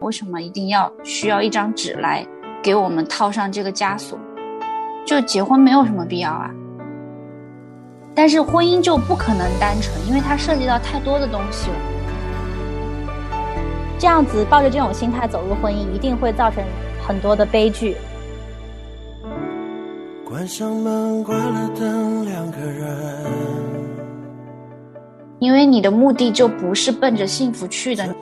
为什么一定要需要一张纸来给我们套上这个枷锁？就结婚没有什么必要啊。但是婚姻就不可能单纯，因为它涉及到太多的东西了。这样子抱着这种心态走入婚姻，一定会造成很多的悲剧。关上门，关了灯，两个人。因为你的目的就不是奔着幸福去的。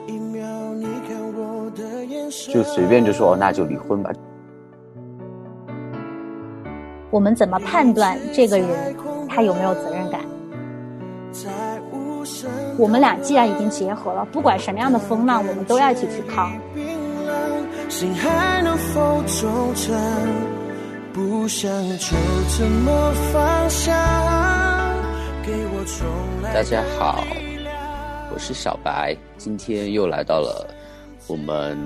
就随便就说哦，那就离婚吧。我们怎么判断这个人他有没有责任感？我们俩既然已经结合了，不管什么样的风浪，我们都要一起去扛。大家好，我是小白，今天又来到了我们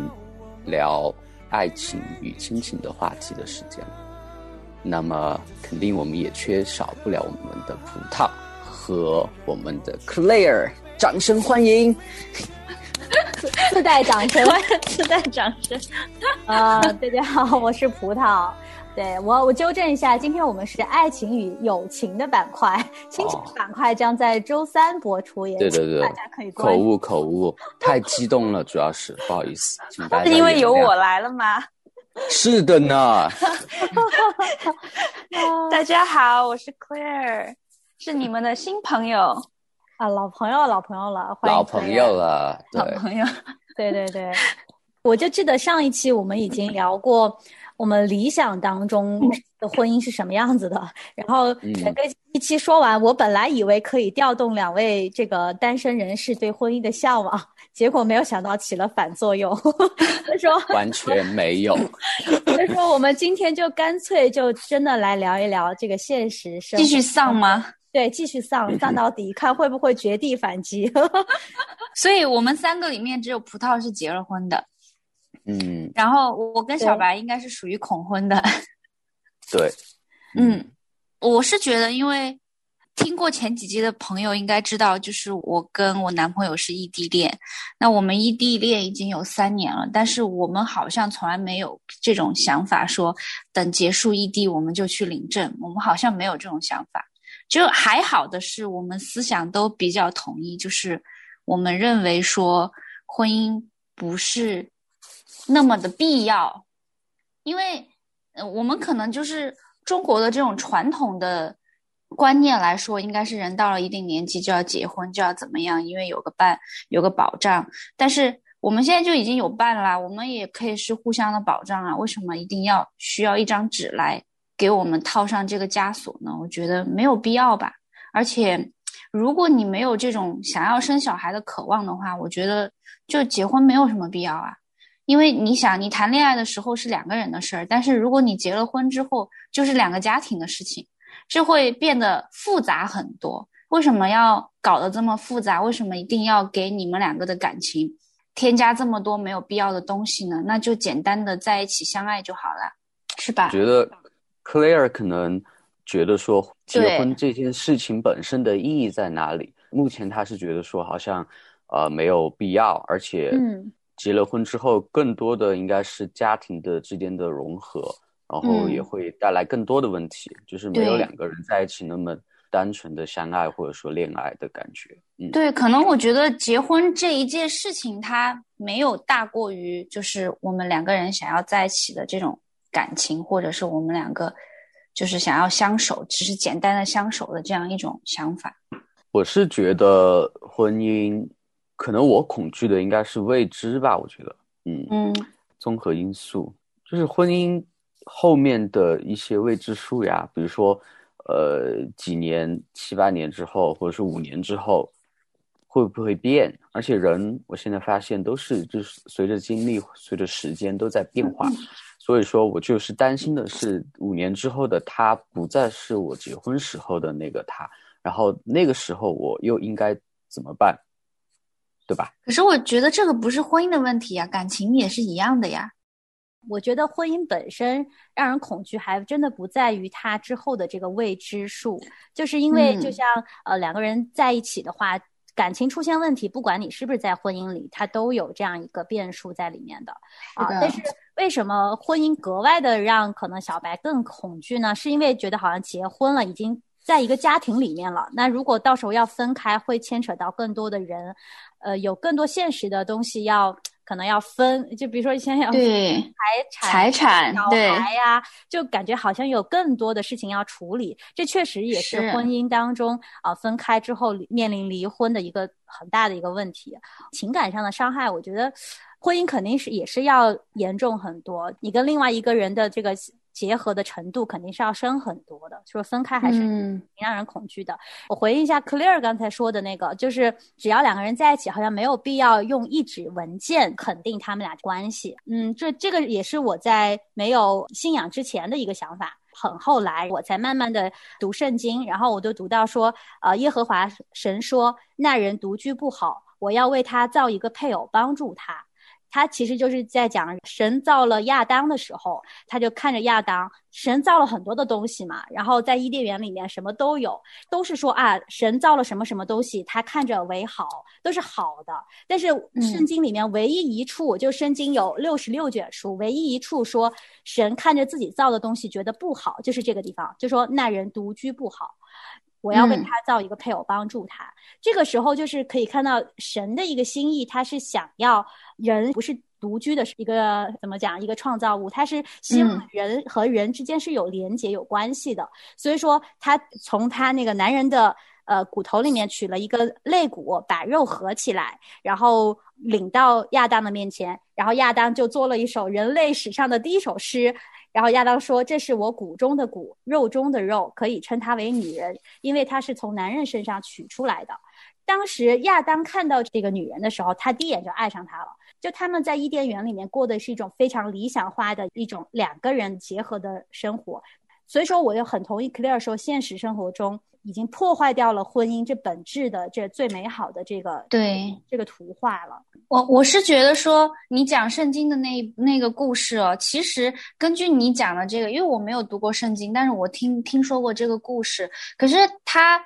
聊爱情与亲情的话题的时间。那么，肯定我们也缺少不了我们的葡萄和我们的 Claire，掌声欢迎！自带掌声，自带掌声！啊，大家好，我是葡萄。对我，我纠正一下，今天我们是爱情与友情的板块，亲情板块将在周三播出，也对对对，大家可以口误口误，太激动了，主要是不好意思，请大家因为有我来了吗？是的呢，大家好，我是 Claire，是你们的新朋友啊，老朋友，老朋友了，老朋友了，老朋友，对 对对，我就记得上一期我们已经聊过我们理想当中的婚姻是什么样子的，然后整个一期说完，我本来以为可以调动两位这个单身人士对婚姻的向往。结果没有想到起了反作用，他说完全没有。他说我们今天就干脆就真的来聊一聊这个现实生继续丧吗？对，继续丧丧到底，看会不会绝地反击。所以我们三个里面只有葡萄是结了婚的，嗯，然后我跟小白应该是属于恐婚的，对，嗯，我是觉得因为。听过前几集的朋友应该知道，就是我跟我男朋友是异地恋。那我们异地恋已经有三年了，但是我们好像从来没有这种想法，说等结束异地我们就去领证。我们好像没有这种想法。就还好的是，我们思想都比较统一，就是我们认为说婚姻不是那么的必要，因为呃，我们可能就是中国的这种传统的。观念来说，应该是人到了一定年纪就要结婚，就要怎么样？因为有个伴，有个保障。但是我们现在就已经有伴了，我们也可以是互相的保障啊。为什么一定要需要一张纸来给我们套上这个枷锁呢？我觉得没有必要吧。而且，如果你没有这种想要生小孩的渴望的话，我觉得就结婚没有什么必要啊。因为你想，你谈恋爱的时候是两个人的事儿，但是如果你结了婚之后，就是两个家庭的事情。就会变得复杂很多。为什么要搞得这么复杂？为什么一定要给你们两个的感情添加这么多没有必要的东西呢？那就简单的在一起相爱就好了，是吧？觉得 Claire 可能觉得说结婚这件事情本身的意义在哪里？目前他是觉得说好像呃没有必要，而且结了婚之后更多的应该是家庭的之间的融合。然后也会带来更多的问题，就是没有两个人在一起那么单纯的相爱或者说恋爱的感觉。嗯，对，可能我觉得结婚这一件事情，它没有大过于就是我们两个人想要在一起的这种感情，或者是我们两个就是想要相守，只是简单的相守的这样一种想法。我是觉得婚姻，可能我恐惧的应该是未知吧。我觉得，嗯嗯，综合因素就是婚姻。后面的一些未知数呀，比如说，呃，几年、七八年之后，或者是五年之后，会不会变？而且人，我现在发现都是就是随着经历、随着时间都在变化，所以说我就是担心的是，五年之后的他不再是我结婚时候的那个他，然后那个时候我又应该怎么办？对吧？可是我觉得这个不是婚姻的问题呀，感情也是一样的呀。我觉得婚姻本身让人恐惧，还真的不在于它之后的这个未知数，就是因为就像呃两个人在一起的话，感情出现问题，不管你是不是在婚姻里，它都有这样一个变数在里面的啊。但是为什么婚姻格外的让可能小白更恐惧呢？是因为觉得好像结婚了，已经在一个家庭里面了。那如果到时候要分开，会牵扯到更多的人，呃，有更多现实的东西要。可能要分，就比如说现在要对财产、小孩呀，就感觉好像有更多的事情要处理。这确实也是婚姻当中啊，分开之后面临离婚的一个很大的一个问题。情感上的伤害，我觉得婚姻肯定是也是要严重很多。你跟另外一个人的这个。结合的程度肯定是要深很多的，就是分开还是挺让人恐惧的。我回应一下 Claire 刚才说的那个，就是只要两个人在一起，好像没有必要用一纸文件肯定他们俩关系。嗯，这这个也是我在没有信仰之前的一个想法。很后来我才慢慢的读圣经，然后我就读到说，呃，耶和华神说，那人独居不好，我要为他造一个配偶帮助他。他其实就是在讲神造了亚当的时候，他就看着亚当，神造了很多的东西嘛，然后在伊甸园里面什么都有，都是说啊，神造了什么什么东西，他看着为好，都是好的。但是圣经里面唯一一处，就圣经有六十六卷书，唯一一处说神看着自己造的东西觉得不好，就是这个地方，就说那人独居不好。我要为他造一个配偶，帮助他。这个时候就是可以看到神的一个心意，他是想要人不是独居的一个怎么讲一个创造物，他是希望人和人之间是有连结、有关系的。所以说，他从他那个男人的呃骨头里面取了一个肋骨，把肉合起来，然后领到亚当的面前，然后亚当就做了一首人类史上的第一首诗。然后亚当说：“这是我骨中的骨，肉中的肉，可以称她为女人，因为她是从男人身上取出来的。”当时亚当看到这个女人的时候，他第一眼就爱上她了。就他们在伊甸园里面过的是一种非常理想化的一种两个人结合的生活。所以说，我就很同意 Claire 说，现实生活中。已经破坏掉了婚姻这本质的这最美好的这个对这个图画了。我我是觉得说，你讲圣经的那那个故事哦，其实根据你讲的这个，因为我没有读过圣经，但是我听听说过这个故事。可是他，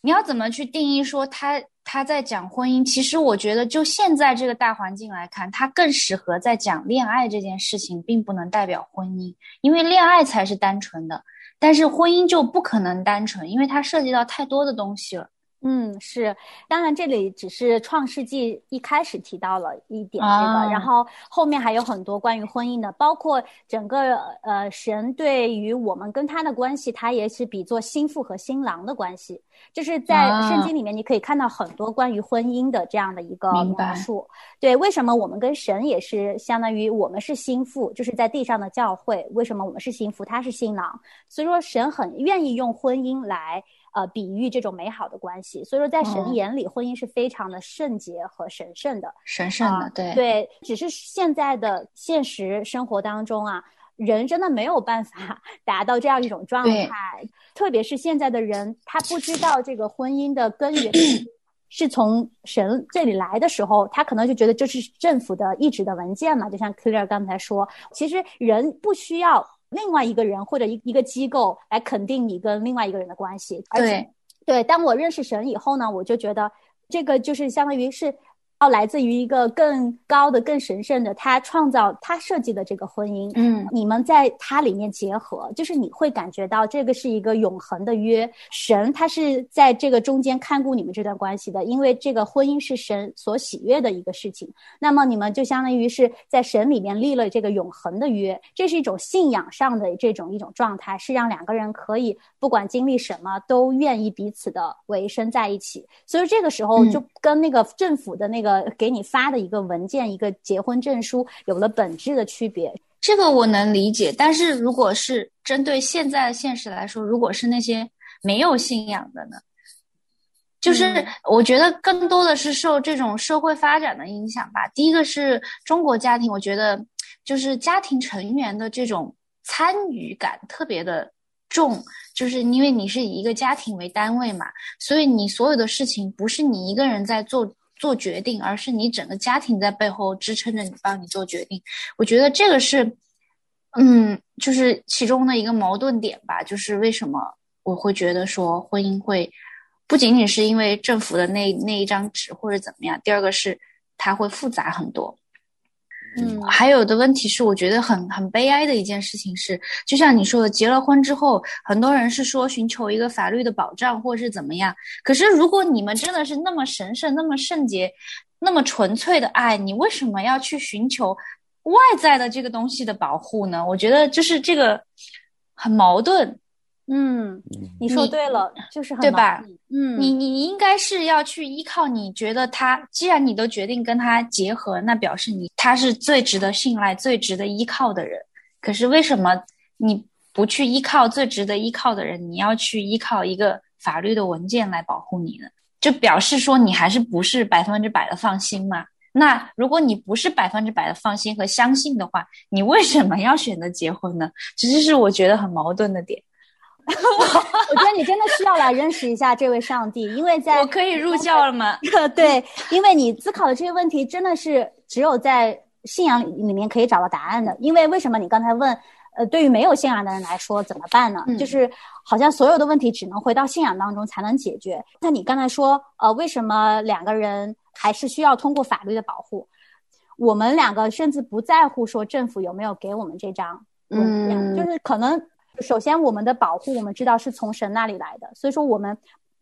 你要怎么去定义说他他在讲婚姻？其实我觉得，就现在这个大环境来看，他更适合在讲恋爱这件事情，并不能代表婚姻，因为恋爱才是单纯的。但是婚姻就不可能单纯，因为它涉及到太多的东西了。嗯，是，当然这里只是创世纪一开始提到了一点这个，然后后面还有很多关于婚姻的，包括整个呃神对于我们跟他的关系，他也是比作心腹和新郎的关系，就是在圣经里面你可以看到很多关于婚姻的这样的一个描述。对，为什么我们跟神也是相当于我们是心腹，就是在地上的教会，为什么我们是心腹，他是新郎，所以说神很愿意用婚姻来。呃，比喻这种美好的关系，所以说在神眼里，婚姻是非常的圣洁和神圣的，神圣的，对对。只是现在的现实生活当中啊，人真的没有办法 达到这样一种状态，特别是现在的人，他不知道这个婚姻的根源 是从神这里来的时候，他可能就觉得这是政府的一纸的文件嘛，就像 Claire 刚才说，其实人不需要。另外一个人或者一一个机构来肯定你跟另外一个人的关系，对对。当我认识神以后呢，我就觉得这个就是相当于是。要来自于一个更高的、更神圣的，他创造、他设计的这个婚姻。嗯，你们在它里面结合，就是你会感觉到这个是一个永恒的约。神他是在这个中间看顾你们这段关系的，因为这个婚姻是神所喜悦的一个事情。那么你们就相当于是在神里面立了这个永恒的约，这是一种信仰上的这种一种状态，是让两个人可以不管经历什么都愿意彼此的维生在一起。所以这个时候就跟那个政府的那个。呃，给你发的一个文件，一个结婚证书，有了本质的区别。这个我能理解，但是如果是针对现在的现实来说，如果是那些没有信仰的呢？就是我觉得更多的是受这种社会发展的影响吧。第一个是中国家庭，我觉得就是家庭成员的这种参与感特别的重，就是因为你是以一个家庭为单位嘛，所以你所有的事情不是你一个人在做。做决定，而是你整个家庭在背后支撑着你，帮你做决定。我觉得这个是，嗯，就是其中的一个矛盾点吧。就是为什么我会觉得说婚姻会不仅仅是因为政府的那那一张纸或者怎么样，第二个是它会复杂很多。嗯，还有的问题是，我觉得很很悲哀的一件事情是，就像你说的，结了婚之后，很多人是说寻求一个法律的保障，或者是怎么样。可是，如果你们真的是那么神圣、那么圣洁、那么纯粹的爱，你为什么要去寻求外在的这个东西的保护呢？我觉得就是这个很矛盾。嗯，你说对了，就是对吧？嗯，你你应该是要去依靠，你觉得他，既然你都决定跟他结合，那表示你他是最值得信赖、最值得依靠的人。可是为什么你不去依靠最值得依靠的人，你要去依靠一个法律的文件来保护你呢？就表示说你还是不是百分之百的放心嘛？那如果你不是百分之百的放心和相信的话，你为什么要选择结婚呢？其实是我觉得很矛盾的点。我觉得你真的需要来认识一下这位上帝，因为在我可以入教了吗？对，因为你思考的这些问题真的是只有在信仰里里面可以找到答案的。因为为什么你刚才问，呃，对于没有信仰的人来说怎么办呢？就是好像所有的问题只能回到信仰当中才能解决。那你刚才说，呃，为什么两个人还是需要通过法律的保护？我们两个甚至不在乎说政府有没有给我们这张嗯，就是可能。首先，我们的保护我们知道是从神那里来的，所以说我们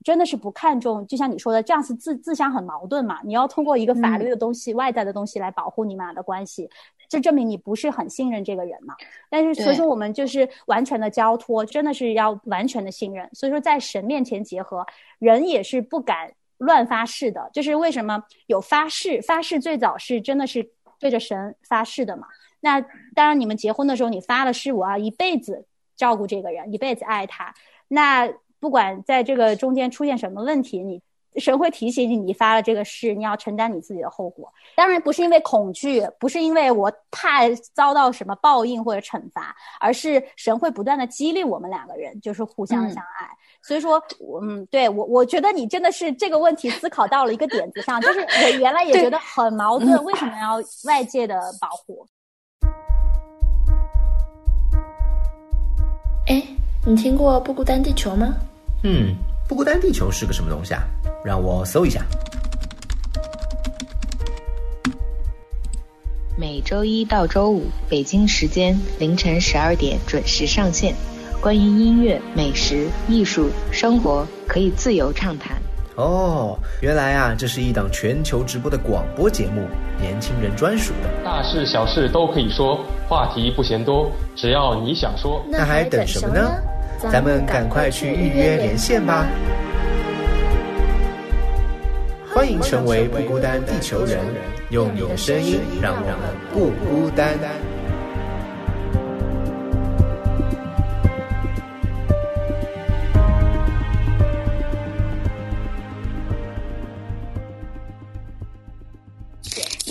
真的是不看重。就像你说的，这样是自自相很矛盾嘛？你要通过一个法律的东西、外在的东西来保护你们俩的关系，这证明你不是很信任这个人嘛？但是所以说，我们就是完全的交托，真的是要完全的信任。所以说，在神面前结合，人也是不敢乱发誓的。就是为什么有发誓？发誓最早是真的是对着神发誓的嘛？那当然，你们结婚的时候，你发了誓，我要一辈子。照顾这个人，一辈子爱他。那不管在这个中间出现什么问题，你神会提醒你，你发了这个誓，你要承担你自己的后果。当然不是因为恐惧，不是因为我怕遭到什么报应或者惩罚，而是神会不断的激励我们两个人，就是互相相爱。所以说，嗯，对我，我觉得你真的是这个问题思考到了一个点子上，就是我原来也觉得很矛盾，为什么要外界的保护？哎，你听过不孤单地球吗？嗯，不孤单地球是个什么东西啊？让我搜一下。每周一到周五，北京时间凌晨十二点准时上线。关于音乐、美食、艺术、生活，可以自由畅谈。哦，原来啊，这是一档全球直播的广播节目，年轻人专属的。大事小事都可以说，话题不嫌多，只要你想说。那还等什么呢？咱们赶快去预约连线吧！欢迎成为不孤单地球人，用你的声音让我们不孤单。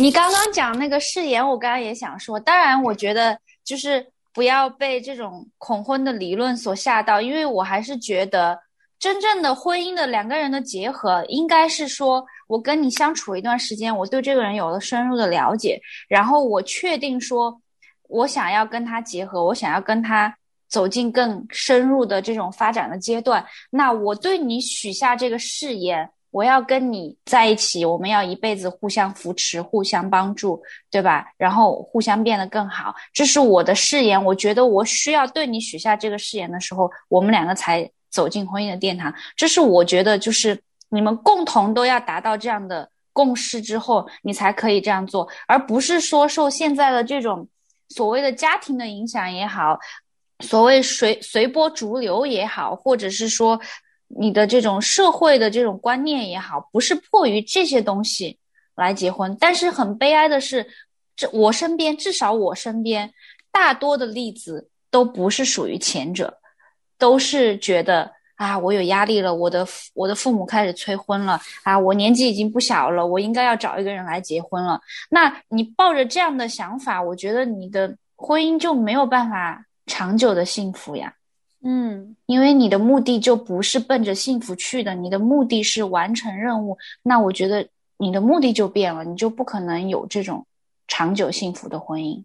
你刚刚讲那个誓言，我刚刚也想说。当然，我觉得就是不要被这种恐婚的理论所吓到，因为我还是觉得真正的婚姻的两个人的结合，应该是说我跟你相处一段时间，我对这个人有了深入的了解，然后我确定说，我想要跟他结合，我想要跟他走进更深入的这种发展的阶段，那我对你许下这个誓言。我要跟你在一起，我们要一辈子互相扶持、互相帮助，对吧？然后互相变得更好，这是我的誓言。我觉得我需要对你许下这个誓言的时候，我们两个才走进婚姻的殿堂。这是我觉得，就是你们共同都要达到这样的共识之后，你才可以这样做，而不是说受现在的这种所谓的家庭的影响也好，所谓随随波逐流也好，或者是说。你的这种社会的这种观念也好，不是迫于这些东西来结婚，但是很悲哀的是，这我身边至少我身边大多的例子都不是属于前者，都是觉得啊，我有压力了，我的我的父母开始催婚了啊，我年纪已经不小了，我应该要找一个人来结婚了。那你抱着这样的想法，我觉得你的婚姻就没有办法长久的幸福呀。嗯，因为你的目的就不是奔着幸福去的，你的目的是完成任务。那我觉得你的目的就变了，你就不可能有这种长久幸福的婚姻。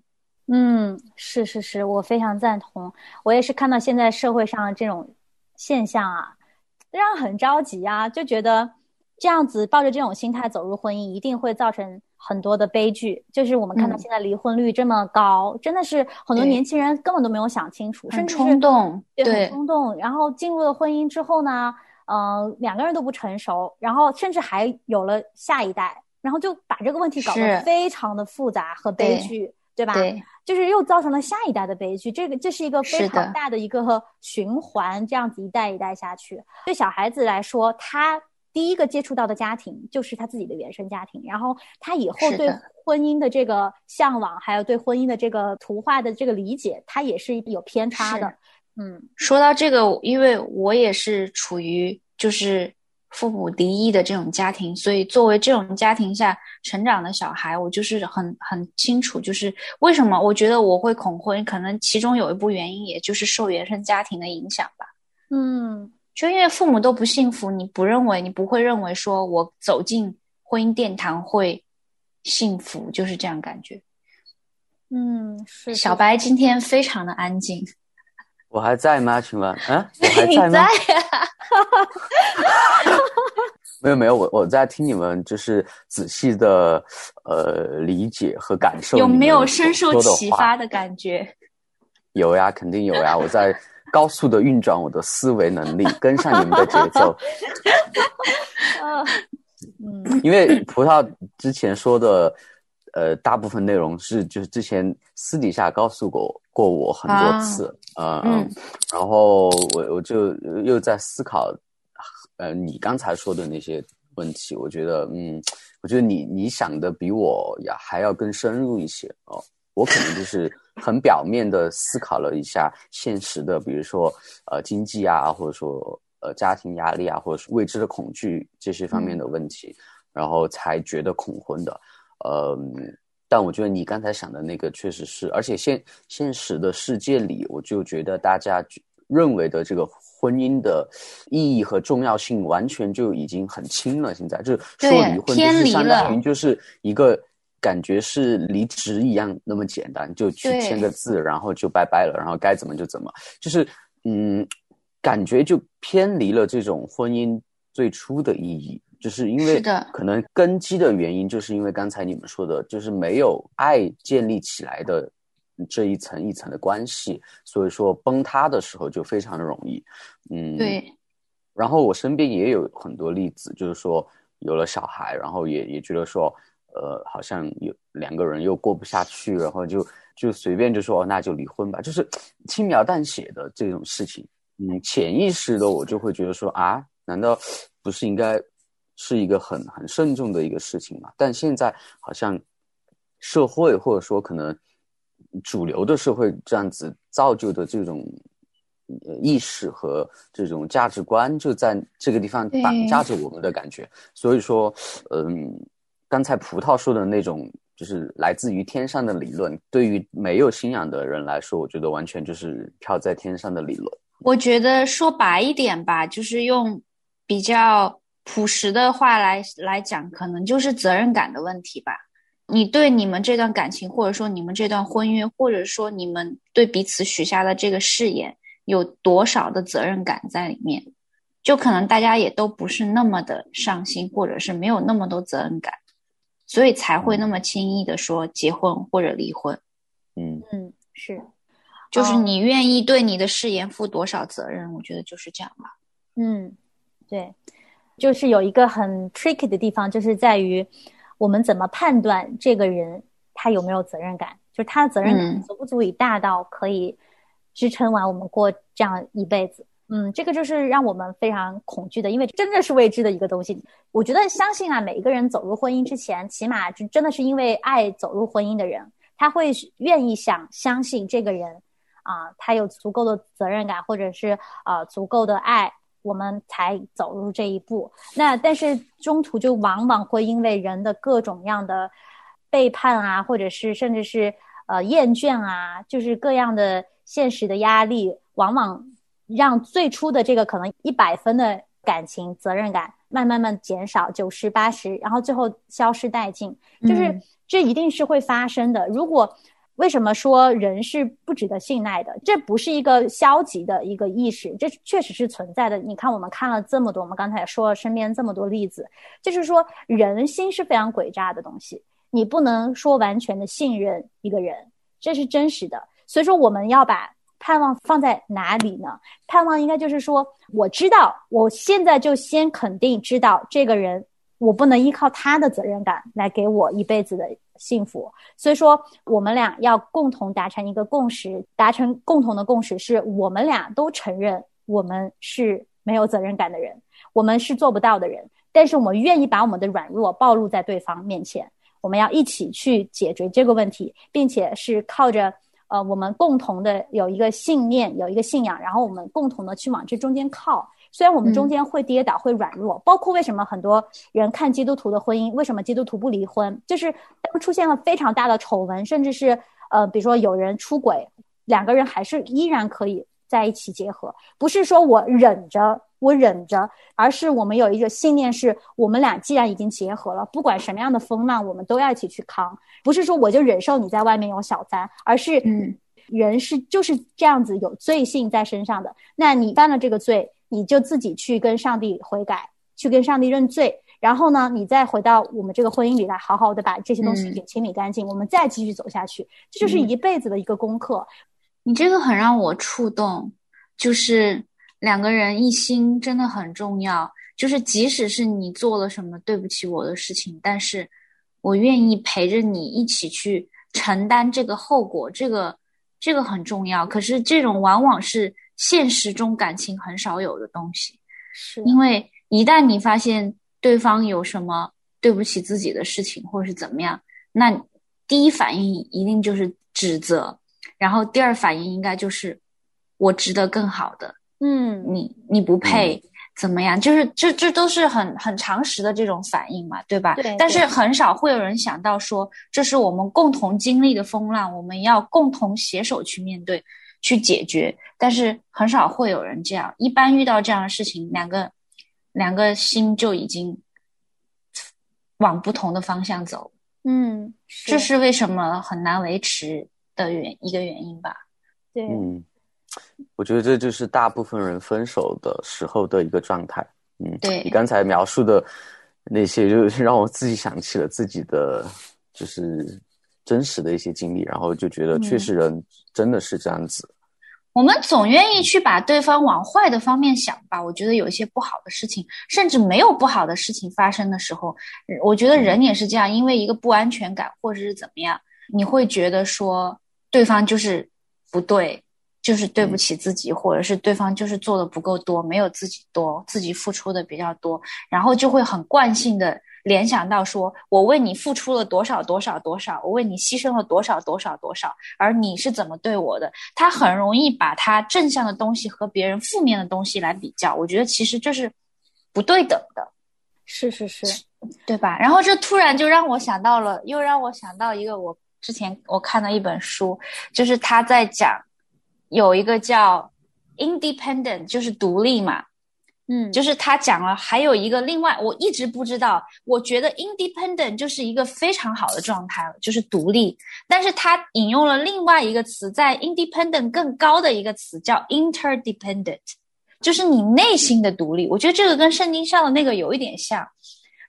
嗯，是是是，我非常赞同。我也是看到现在社会上这种现象啊，让人很着急啊，就觉得这样子抱着这种心态走入婚姻，一定会造成很多的悲剧。就是我们看到现在离婚率这么高，真的是很多年轻人根本都没有想清楚，甚至冲动，对，很冲动。然后进入了婚姻之后呢，嗯，两个人都不成熟，然后甚至还有了下一代，然后就把这个问题搞得非常的复杂和悲剧，对吧？对。就是又造成了下一代的悲剧，这个这是一个非常大的一个循环，这样子一代一代下去。对小孩子来说，他第一个接触到的家庭就是他自己的原生家庭，然后他以后对婚姻的这个向往，还有对婚姻的这个图画的这个理解，他也是有偏差的。嗯，说到这个，因为我也是处于就是。父母离异的这种家庭，所以作为这种家庭下成长的小孩，我就是很很清楚，就是为什么我觉得我会恐婚，可能其中有一部原因，也就是受原生家庭的影响吧。嗯，就因为父母都不幸福，你不认为，你不会认为说我走进婚姻殿堂会幸福，就是这样感觉。嗯，是。小白今天非常的安静。我还在吗？请问，嗯，我还在吗？没有没有，我我在听你们，就是仔细的呃理解和感受。有没有深受启发的感觉？有呀，肯定有呀！我在高速的运转我的思维能力，跟上你们的节奏。嗯，因为葡萄之前说的。呃，大部分内容是就是之前私底下告诉过过我很多次，嗯嗯，然后我我就又在思考，呃，你刚才说的那些问题，我觉得，嗯，我觉得你你想的比我呀还要更深入一些哦，我可能就是很表面的思考了一下现实的，比如说呃经济啊，或者说呃家庭压力啊，或者是未知的恐惧这些方面的问题，然后才觉得恐婚的。呃，但我觉得你刚才想的那个确实是，而且现现实的世界里，我就觉得大家认为的这个婚姻的意义和重要性，完全就已经很轻了。现在就是说离婚，就是相当于就是一个感觉是离职一样那么简单，就去签个字，然后就拜拜了，然后该怎么就怎么，就是嗯，感觉就偏离了这种婚姻最初的意义。就是因为可能根基的原因，就是因为刚才你们说的，就是没有爱建立起来的这一层一层的关系，所以说崩塌的时候就非常的容易。嗯，对。然后我身边也有很多例子，就是说有了小孩，然后也也觉得说，呃，好像有两个人又过不下去，然后就就随便就说哦那就离婚吧，就是轻描淡写的这种事情。嗯，潜意识的我就会觉得说啊，难道不是应该？是一个很很慎重的一个事情嘛，但现在好像社会或者说可能主流的社会这样子造就的这种意识和这种价值观就在这个地方绑架着我们的感觉，所以说，嗯，刚才葡萄说的那种就是来自于天上的理论，对于没有信仰的人来说，我觉得完全就是飘在天上的理论。我觉得说白一点吧，就是用比较。朴实的话来来讲，可能就是责任感的问题吧。你对你们这段感情，或者说你们这段婚约，或者说你们对彼此许下的这个誓言，有多少的责任感在里面？就可能大家也都不是那么的上心，或者是没有那么多责任感，所以才会那么轻易的说结婚或者离婚。嗯嗯，是，就是你愿意对你的誓言负多少责任？我觉得就是这样吧。嗯，对。就是有一个很 tricky 的地方，就是在于我们怎么判断这个人他有没有责任感，就是他的责任感足不足以大到可以支撑完我们过这样一辈子。嗯，这个就是让我们非常恐惧的，因为真的是未知的一个东西。我觉得相信啊，每一个人走入婚姻之前，起码就真的是因为爱走入婚姻的人，他会愿意想相信这个人啊，他有足够的责任感，或者是啊足够的爱。我们才走入这一步，那但是中途就往往会因为人的各种样的背叛啊，或者是甚至是呃厌倦啊，就是各样的现实的压力，往往让最初的这个可能一百分的感情责任感，慢慢慢减少九十八十，然后最后消失殆尽，就是这一定是会发生的。如果为什么说人是不值得信赖的？这不是一个消极的一个意识，这确实是存在的。你看，我们看了这么多，我们刚才也说了身边这么多例子，就是说人心是非常诡诈的东西，你不能说完全的信任一个人，这是真实的。所以说，我们要把盼望放在哪里呢？盼望应该就是说，我知道，我现在就先肯定知道这个人，我不能依靠他的责任感来给我一辈子的。幸福，所以说我们俩要共同达成一个共识，达成共同的共识是我们俩都承认我们是没有责任感的人，我们是做不到的人，但是我们愿意把我们的软弱暴露在对方面前，我们要一起去解决这个问题，并且是靠着呃我们共同的有一个信念，有一个信仰，然后我们共同的去往这中间靠。虽然我们中间会跌倒，会软弱，包括为什么很多人看基督徒的婚姻，为什么基督徒不离婚，就是当出现了非常大的丑闻，甚至是呃，比如说有人出轨，两个人还是依然可以在一起结合。不是说我忍着，我忍着，而是我们有一个信念，是我们俩既然已经结合了，不管什么样的风浪，我们都要一起去扛。不是说我就忍受你在外面有小三，而是嗯，人是就是这样子有罪性在身上的。那你犯了这个罪。你就自己去跟上帝悔改，去跟上帝认罪，然后呢，你再回到我们这个婚姻里来，好好的把这些东西给清理干净，我们再继续走下去，这就是一辈子的一个功课。你这个很让我触动，就是两个人一心真的很重要。就是即使是你做了什么对不起我的事情，但是我愿意陪着你一起去承担这个后果，这个这个很重要。可是这种往往是。现实中感情很少有的东西，是因为一旦你发现对方有什么对不起自己的事情，或者是怎么样，那第一反应一定就是指责，然后第二反应应该就是我值得更好的，嗯，你你不配怎么样？就是这这都是很很常识的这种反应嘛，对吧？对。但是很少会有人想到说，这是我们共同经历的风浪，我们要共同携手去面对。去解决，但是很少会有人这样。一般遇到这样的事情，两个两个心就已经往不同的方向走。嗯，这是为什么很难维持的原一个原因吧？对，嗯，我觉得这就是大部分人分手的时候的一个状态。嗯，对你刚才描述的那些，就 让我自己想起了自己的，就是。真实的一些经历，然后就觉得确实人真的是这样子。我们总愿意去把对方往坏的方面想吧。我觉得有一些不好的事情，甚至没有不好的事情发生的时候，我觉得人也是这样，因为一个不安全感或者是怎么样，你会觉得说对方就是不对，就是对不起自己，或者是对方就是做的不够多，没有自己多，自己付出的比较多，然后就会很惯性的。联想到说，我为你付出了多少多少多少，我为你牺牲了多少多少多少，而你是怎么对我的？他很容易把他正向的东西和别人负面的东西来比较，我觉得其实这是不对等的。是是是，对吧？然后这突然就让我想到了，又让我想到一个我之前我看的一本书，就是他在讲有一个叫 independent，就是独立嘛。嗯，就是他讲了，还有一个另外，我一直不知道。我觉得 independent 就是一个非常好的状态了，就是独立。但是他引用了另外一个词，在 independent 更高的一个词叫 interdependent，就是你内心的独立。我觉得这个跟圣经上的那个有一点像。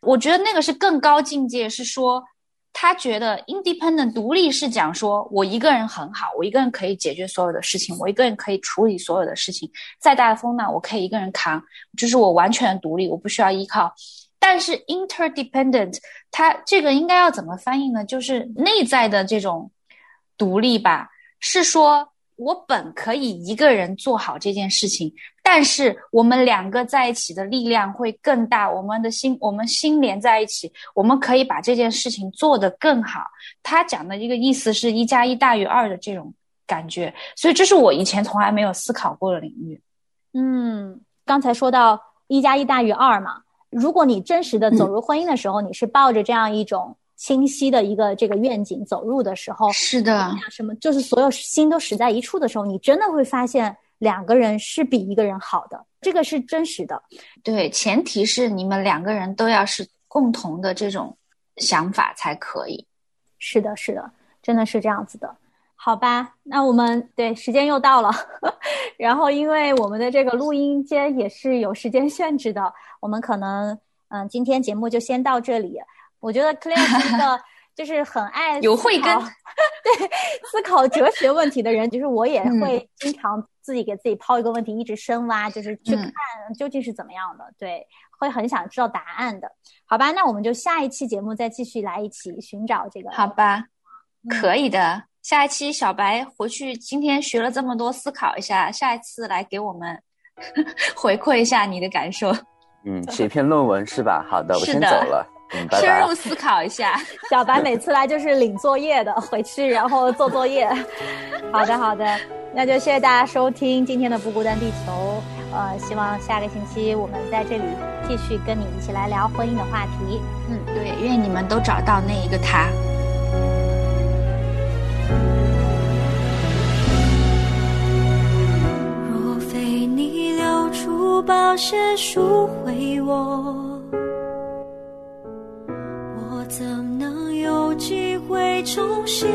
我觉得那个是更高境界，是说。他觉得 independent 独立是讲说，我一个人很好，我一个人可以解决所有的事情，我一个人可以处理所有的事情，再大的风浪我可以一个人扛，就是我完全独立，我不需要依靠。但是 interdependent，它这个应该要怎么翻译呢？就是内在的这种独立吧，是说。我本可以一个人做好这件事情，但是我们两个在一起的力量会更大。我们的心，我们心连在一起，我们可以把这件事情做得更好。他讲的一个意思是一加一大于二的这种感觉，所以这是我以前从来没有思考过的领域。嗯，刚才说到一加一大于二嘛，如果你真实的走入婚姻的时候，你是抱着这样一种。清晰的一个这个愿景走入的时候，是的，什么就是所有心都使在一处的时候，你真的会发现两个人是比一个人好的，这个是真实的。对，前提是你们两个人都要是共同的这种想法才可以。是的，是的，真的是这样子的。好吧，那我们对时间又到了，然后因为我们的这个录音间也是有时间限制的，我们可能嗯，今天节目就先到这里。我觉得 Clare 是一个就是很爱有慧根，对思考哲学问题的人，就是我也会经常自己给自己抛一个问题，一直深挖，就是去看究竟是怎么样的，对，会很想知道答案的。好吧，那我们就下一期节目再继续来一起寻找这个。好吧，可以的。下一期小白回去，今天学了这么多，思考一下，下一次来给我们 回馈一下你的感受。嗯，写篇论文是吧？好的，我先走了。嗯，拜拜。深入思考一下。小白每次来就是领作业的，回去然后做作业。好的，好的，那就谢谢大家收听今天的不孤单地球。呃，希望下个星期我们在这里继续跟你一起来聊婚姻的话题。嗯，对，愿你们都找到那一个他。保险赎回，我怎能有机会重新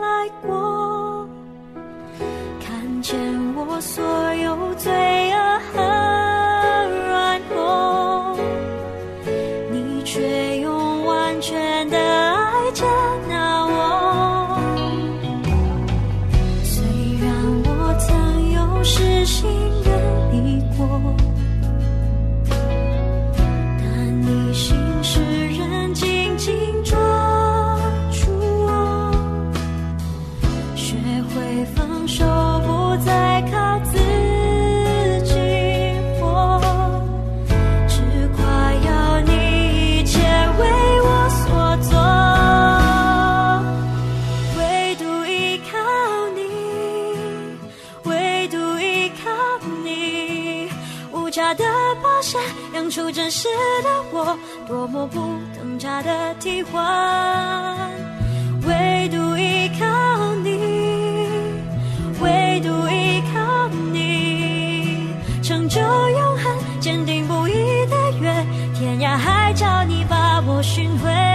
来过？看见我所有罪恶和软弱，你却用完全的多么不等价的替换。唯独依靠你，唯独依靠你，成就永恒，坚定不移的约，天涯海角你把我寻回。